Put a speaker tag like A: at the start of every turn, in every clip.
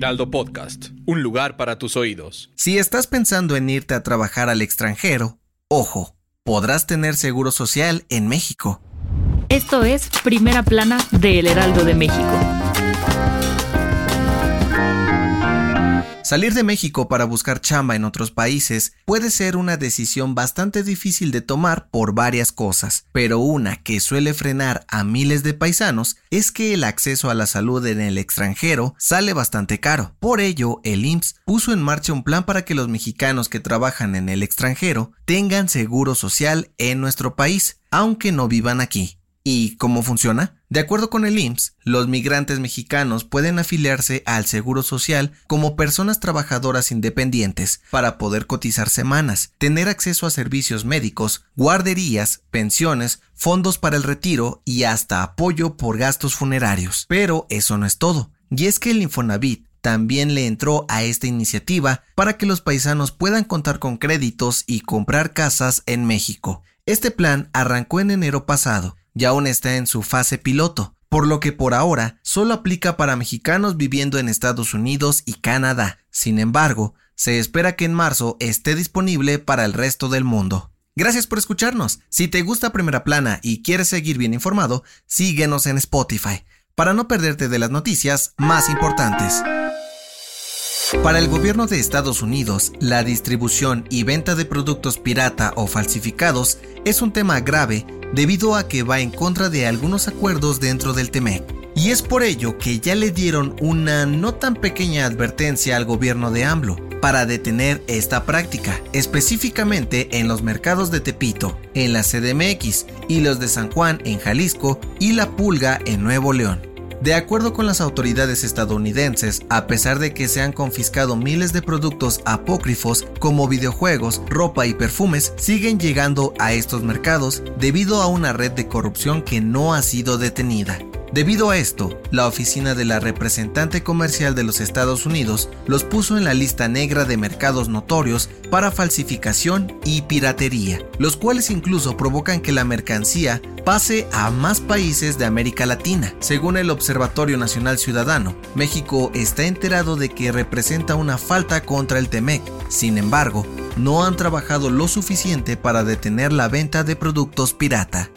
A: Heraldo Podcast, un lugar para tus oídos.
B: Si estás pensando en irte a trabajar al extranjero, ojo, podrás tener seguro social en México.
C: Esto es Primera Plana de El Heraldo de México.
B: Salir de México para buscar chamba en otros países puede ser una decisión bastante difícil de tomar por varias cosas, pero una que suele frenar a miles de paisanos es que el acceso a la salud en el extranjero sale bastante caro. Por ello, el IMSS puso en marcha un plan para que los mexicanos que trabajan en el extranjero tengan seguro social en nuestro país, aunque no vivan aquí. ¿Y cómo funciona? De acuerdo con el IMSS, los migrantes mexicanos pueden afiliarse al Seguro Social como personas trabajadoras independientes para poder cotizar semanas, tener acceso a servicios médicos, guarderías, pensiones, fondos para el retiro y hasta apoyo por gastos funerarios. Pero eso no es todo. Y es que el Infonavit también le entró a esta iniciativa para que los paisanos puedan contar con créditos y comprar casas en México. Este plan arrancó en enero pasado y aún está en su fase piloto, por lo que por ahora solo aplica para mexicanos viviendo en Estados Unidos y Canadá. Sin embargo, se espera que en marzo esté disponible para el resto del mundo. Gracias por escucharnos. Si te gusta Primera Plana y quieres seguir bien informado, síguenos en Spotify para no perderte de las noticias más importantes. Para el gobierno de Estados Unidos, la distribución y venta de productos pirata o falsificados es un tema grave debido a que va en contra de algunos acuerdos dentro del TEMEC. Y es por ello que ya le dieron una no tan pequeña advertencia al gobierno de AMLO para detener esta práctica, específicamente en los mercados de Tepito, en la CDMX y los de San Juan en Jalisco y La Pulga en Nuevo León. De acuerdo con las autoridades estadounidenses, a pesar de que se han confiscado miles de productos apócrifos como videojuegos, ropa y perfumes, siguen llegando a estos mercados debido a una red de corrupción que no ha sido detenida. Debido a esto, la oficina de la representante comercial de los Estados Unidos los puso en la lista negra de mercados notorios para falsificación y piratería, los cuales incluso provocan que la mercancía pase a más países de América Latina. Según el Observatorio Nacional Ciudadano, México está enterado de que representa una falta contra el TEMEC. Sin embargo, no han trabajado lo suficiente para detener la venta de productos pirata.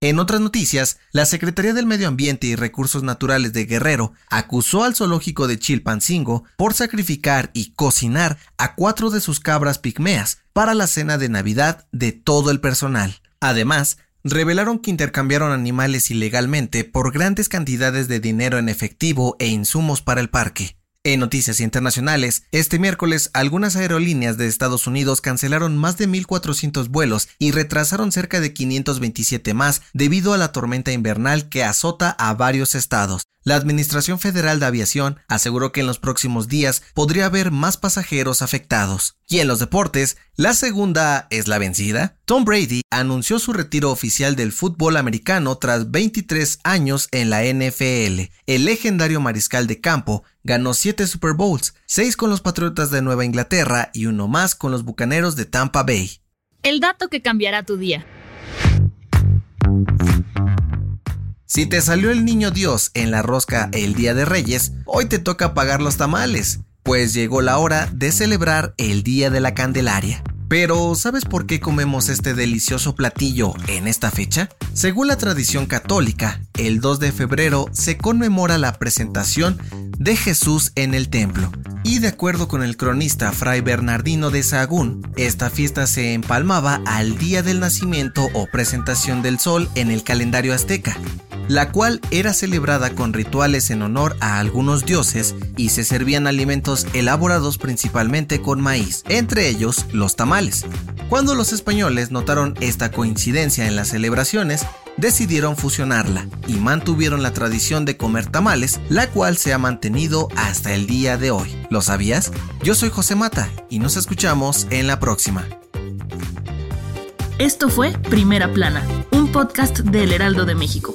B: En otras noticias, la Secretaría del Medio Ambiente y Recursos Naturales de Guerrero acusó al zoológico de Chilpancingo por sacrificar y cocinar a cuatro de sus cabras pigmeas para la cena de Navidad de todo el personal. Además, revelaron que intercambiaron animales ilegalmente por grandes cantidades de dinero en efectivo e insumos para el parque. En noticias internacionales, este miércoles algunas aerolíneas de Estados Unidos cancelaron más de 1.400 vuelos y retrasaron cerca de 527 más debido a la tormenta invernal que azota a varios estados. La Administración Federal de Aviación aseguró que en los próximos días podría haber más pasajeros afectados. Y en los deportes, la segunda es la vencida. Tom Brady anunció su retiro oficial del fútbol americano tras 23 años en la NFL. El legendario mariscal de campo ganó 7 Super Bowls, 6 con los Patriotas de Nueva Inglaterra y uno más con los Bucaneros de Tampa Bay.
C: El dato que cambiará tu día.
B: Si te salió el niño Dios en la rosca el Día de Reyes, hoy te toca pagar los tamales, pues llegó la hora de celebrar el Día de la Candelaria. Pero, ¿sabes por qué comemos este delicioso platillo en esta fecha? Según la tradición católica, el 2 de febrero se conmemora la presentación de Jesús en el templo. Y de acuerdo con el cronista Fray Bernardino de Sahagún, esta fiesta se empalmaba al día del nacimiento o presentación del sol en el calendario azteca la cual era celebrada con rituales en honor a algunos dioses y se servían alimentos elaborados principalmente con maíz, entre ellos los tamales. Cuando los españoles notaron esta coincidencia en las celebraciones, decidieron fusionarla y mantuvieron la tradición de comer tamales, la cual se ha mantenido hasta el día de hoy. ¿Lo sabías? Yo soy José Mata y nos escuchamos en la próxima.
C: Esto fue Primera Plana, un podcast del Heraldo de México.